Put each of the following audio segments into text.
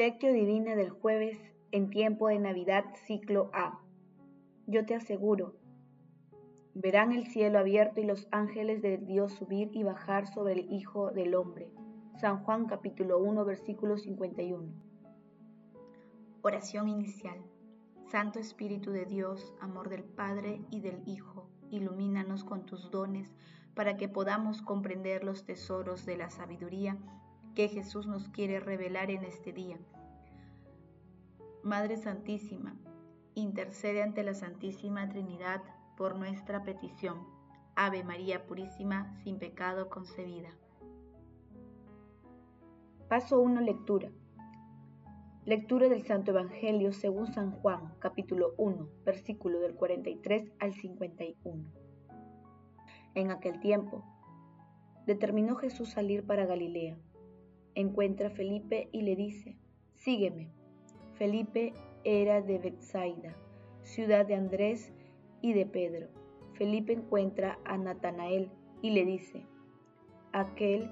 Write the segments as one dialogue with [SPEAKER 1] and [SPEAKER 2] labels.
[SPEAKER 1] Lectio Divina del jueves en tiempo de Navidad, ciclo A. Yo te aseguro, verán el cielo abierto y los ángeles de Dios subir y bajar sobre el Hijo del Hombre. San Juan capítulo 1 versículo 51. Oración inicial. Santo Espíritu de Dios, amor del Padre y del Hijo, ilumínanos con tus dones para que podamos comprender los tesoros de la sabiduría que Jesús nos quiere revelar en este día. Madre Santísima, intercede ante la Santísima Trinidad por nuestra petición. Ave María Purísima, sin pecado concebida. Paso 1. Lectura. Lectura del Santo Evangelio según San Juan, capítulo 1, versículo del 43 al 51. En aquel tiempo, determinó Jesús salir para Galilea encuentra a Felipe y le dice, sígueme. Felipe era de Bethsaida, ciudad de Andrés y de Pedro. Felipe encuentra a Natanael y le dice, aquel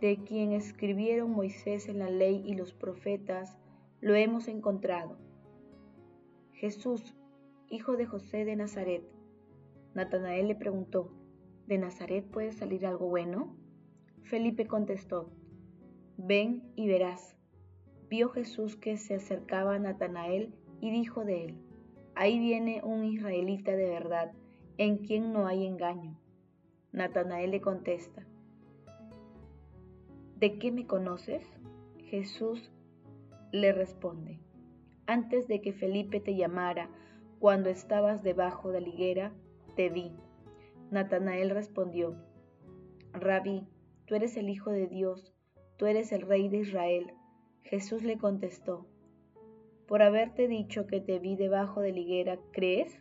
[SPEAKER 1] de quien escribieron Moisés en la ley y los profetas, lo hemos encontrado. Jesús, hijo de José de Nazaret. Natanael le preguntó, ¿de Nazaret puede salir algo bueno? Felipe contestó, Ven y verás. Vio Jesús que se acercaba a Natanael y dijo de él, Ahí viene un israelita de verdad, en quien no hay engaño. Natanael le contesta, ¿De qué me conoces? Jesús le responde, Antes de que Felipe te llamara, cuando estabas debajo de la higuera, te vi. Natanael respondió, Rabí, tú eres el Hijo de Dios, tú eres el rey de Israel. Jesús le contestó, por haberte dicho que te vi debajo de la higuera, ¿crees?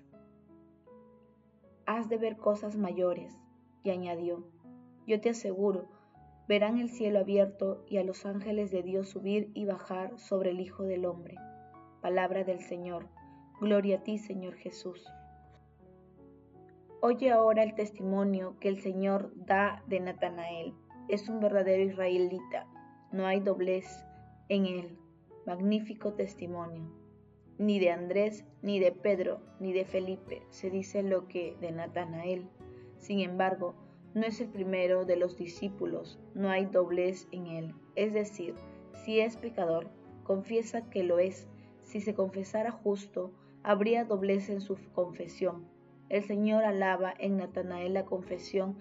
[SPEAKER 1] Has de ver cosas mayores. Y añadió, yo te aseguro, verán el cielo abierto y a los ángeles de Dios subir y bajar sobre el Hijo del Hombre. Palabra del Señor. Gloria a ti, Señor Jesús. Oye ahora el testimonio que el Señor da de Natanael es un verdadero israelita, no hay doblez en él. Magnífico testimonio. Ni de Andrés, ni de Pedro, ni de Felipe se dice lo que de Natanael. Sin embargo, no es el primero de los discípulos, no hay doblez en él. Es decir, si es pecador, confiesa que lo es. Si se confesara justo, habría doblez en su confesión. El Señor alaba en Natanael la confesión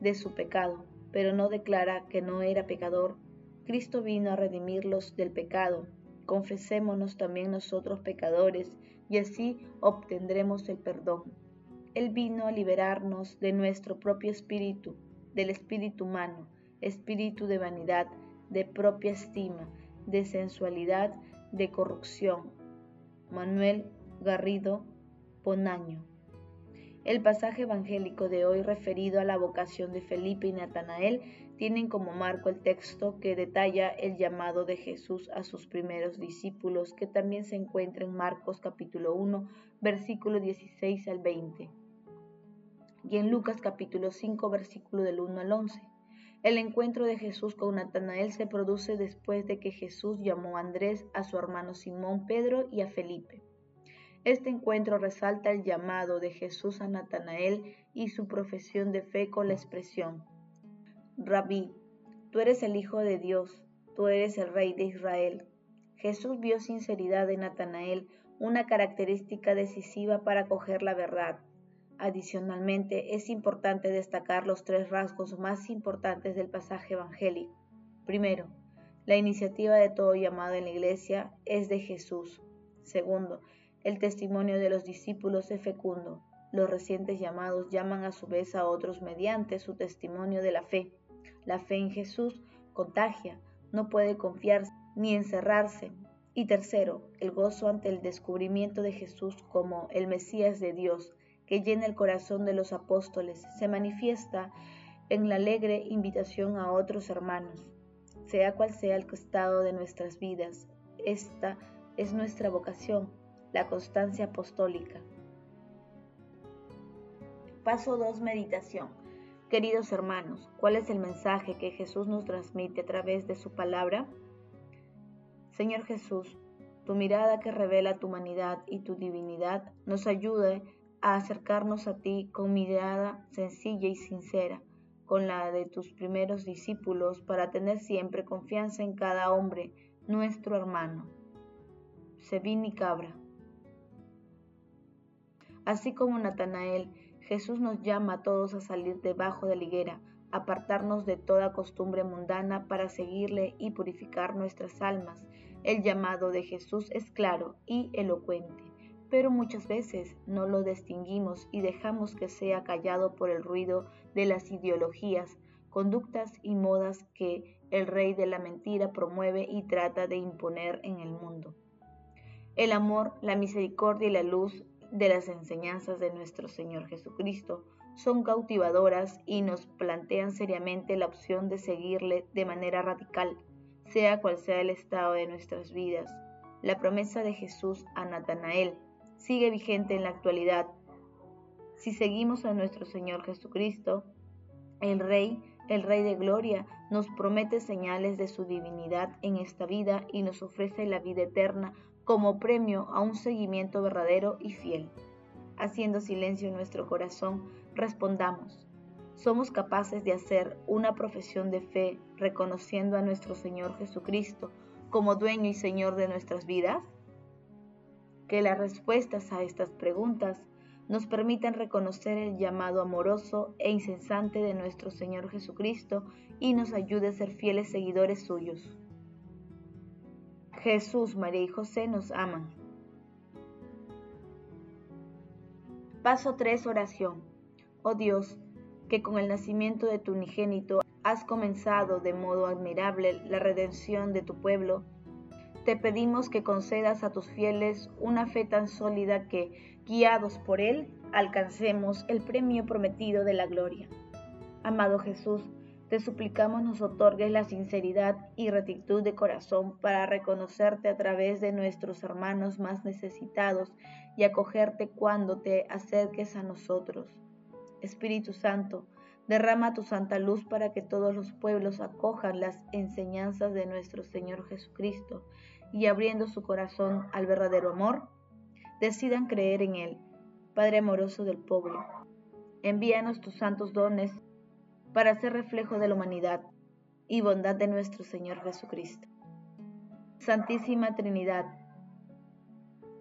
[SPEAKER 1] de su pecado, pero no declara que no era pecador. Cristo vino a redimirlos del pecado. Confesémonos también nosotros pecadores, y así obtendremos el perdón. Él vino a liberarnos de nuestro propio espíritu, del espíritu humano, espíritu de vanidad, de propia estima, de sensualidad, de corrupción. Manuel Garrido Ponaño el pasaje evangélico de hoy referido a la vocación de Felipe y Natanael tienen como marco el texto que detalla el llamado de Jesús a sus primeros discípulos, que también se encuentra en Marcos capítulo 1, versículo 16 al 20, y en Lucas capítulo 5, versículo del 1 al 11. El encuentro de Jesús con Natanael se produce después de que Jesús llamó a Andrés, a su hermano Simón Pedro y a Felipe. Este encuentro resalta el llamado de Jesús a Natanael y su profesión de fe con la expresión, Rabí, tú eres el Hijo de Dios, tú eres el Rey de Israel. Jesús vio sinceridad en Natanael, una característica decisiva para coger la verdad. Adicionalmente, es importante destacar los tres rasgos más importantes del pasaje evangélico. Primero, la iniciativa de todo llamado en la iglesia es de Jesús. Segundo, el testimonio de los discípulos es fecundo. Los recientes llamados llaman a su vez a otros mediante su testimonio de la fe. La fe en Jesús contagia, no puede confiarse ni encerrarse. Y tercero, el gozo ante el descubrimiento de Jesús como el Mesías de Dios, que llena el corazón de los apóstoles, se manifiesta en la alegre invitación a otros hermanos. Sea cual sea el estado de nuestras vidas, esta es nuestra vocación la constancia apostólica. Paso 2. Meditación. Queridos hermanos, ¿cuál es el mensaje que Jesús nos transmite a través de su palabra? Señor Jesús, tu mirada que revela tu humanidad y tu divinidad nos ayude a acercarnos a ti con mirada sencilla y sincera, con la de tus primeros discípulos, para tener siempre confianza en cada hombre, nuestro hermano. Sevini Cabra. Así como Natanael, Jesús nos llama a todos a salir debajo de la higuera, apartarnos de toda costumbre mundana para seguirle y purificar nuestras almas. El llamado de Jesús es claro y elocuente, pero muchas veces no lo distinguimos y dejamos que sea callado por el ruido de las ideologías, conductas y modas que el rey de la mentira promueve y trata de imponer en el mundo. El amor, la misericordia y la luz de las enseñanzas de nuestro Señor Jesucristo son cautivadoras y nos plantean seriamente la opción de seguirle de manera radical, sea cual sea el estado de nuestras vidas. La promesa de Jesús a Natanael sigue vigente en la actualidad. Si seguimos a nuestro Señor Jesucristo, el Rey, el Rey de Gloria, nos promete señales de su divinidad en esta vida y nos ofrece la vida eterna como premio a un seguimiento verdadero y fiel. Haciendo silencio en nuestro corazón, respondamos, ¿somos capaces de hacer una profesión de fe reconociendo a nuestro Señor Jesucristo como dueño y Señor de nuestras vidas? Que las respuestas a estas preguntas nos permitan reconocer el llamado amoroso e incesante de nuestro Señor Jesucristo y nos ayude a ser fieles seguidores suyos. Jesús, María y José nos aman. Paso 3. Oración. Oh Dios, que con el nacimiento de tu unigénito has comenzado de modo admirable la redención de tu pueblo, te pedimos que concedas a tus fieles una fe tan sólida que, guiados por él, alcancemos el premio prometido de la gloria. Amado Jesús, te suplicamos nos otorgues la sinceridad y rectitud de corazón para reconocerte a través de nuestros hermanos más necesitados y acogerte cuando te acerques a nosotros. Espíritu Santo, derrama tu santa luz para que todos los pueblos acojan las enseñanzas de nuestro Señor Jesucristo y abriendo su corazón al verdadero amor, decidan creer en Él. Padre amoroso del pueblo, envíanos tus santos dones para ser reflejo de la humanidad y bondad de nuestro Señor Jesucristo. Santísima Trinidad,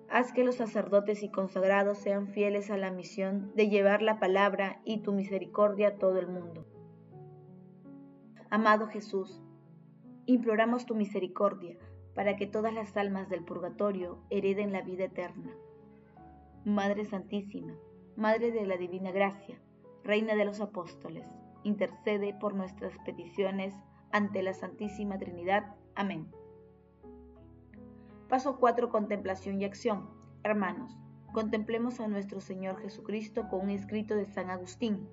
[SPEAKER 1] haz que los sacerdotes y consagrados sean fieles a la misión de llevar la palabra y tu misericordia a todo el mundo. Amado Jesús, imploramos tu misericordia para que todas las almas del purgatorio hereden la vida eterna. Madre Santísima, Madre de la Divina Gracia, Reina de los Apóstoles, intercede por nuestras peticiones ante la Santísima Trinidad. Amén. Paso 4. Contemplación y acción. Hermanos, contemplemos a nuestro Señor Jesucristo con un escrito de San Agustín.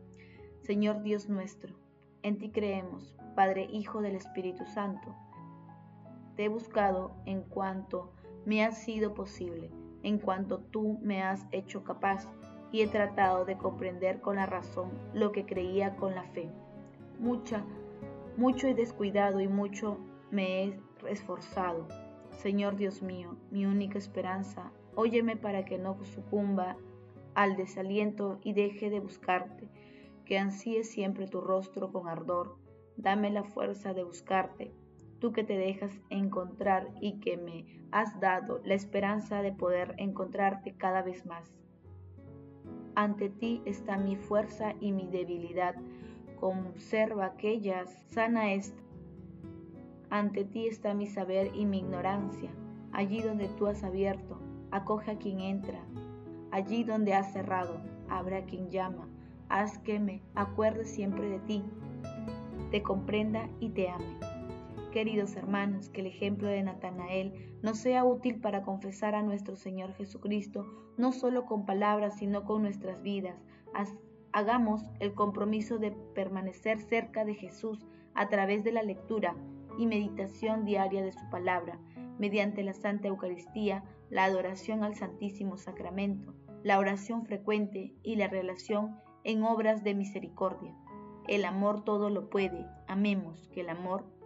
[SPEAKER 1] Señor Dios nuestro, en ti creemos, Padre, Hijo del Espíritu Santo. Te he buscado en cuanto me ha sido posible, en cuanto tú me has hecho capaz y he tratado de comprender con la razón lo que creía con la fe. Mucha, mucho he descuidado y mucho me he esforzado. Señor Dios mío, mi única esperanza, óyeme para que no sucumba al desaliento y deje de buscarte, que ansíe siempre tu rostro con ardor. Dame la fuerza de buscarte, tú que te dejas encontrar y que me has dado la esperanza de poder encontrarte cada vez más. Ante ti está mi fuerza y mi debilidad. Conserva aquellas, sana esta. Ante ti está mi saber y mi ignorancia. Allí donde tú has abierto, acoge a quien entra. Allí donde has cerrado, a quien llama. Haz que me acuerde siempre de ti, te comprenda y te ame. Queridos hermanos, que el ejemplo de Natanael nos sea útil para confesar a nuestro Señor Jesucristo, no solo con palabras, sino con nuestras vidas. Hagamos el compromiso de permanecer cerca de Jesús a través de la lectura y meditación diaria de su palabra, mediante la Santa Eucaristía, la adoración al Santísimo Sacramento, la oración frecuente y la relación en obras de misericordia. El amor todo lo puede. Amemos que el amor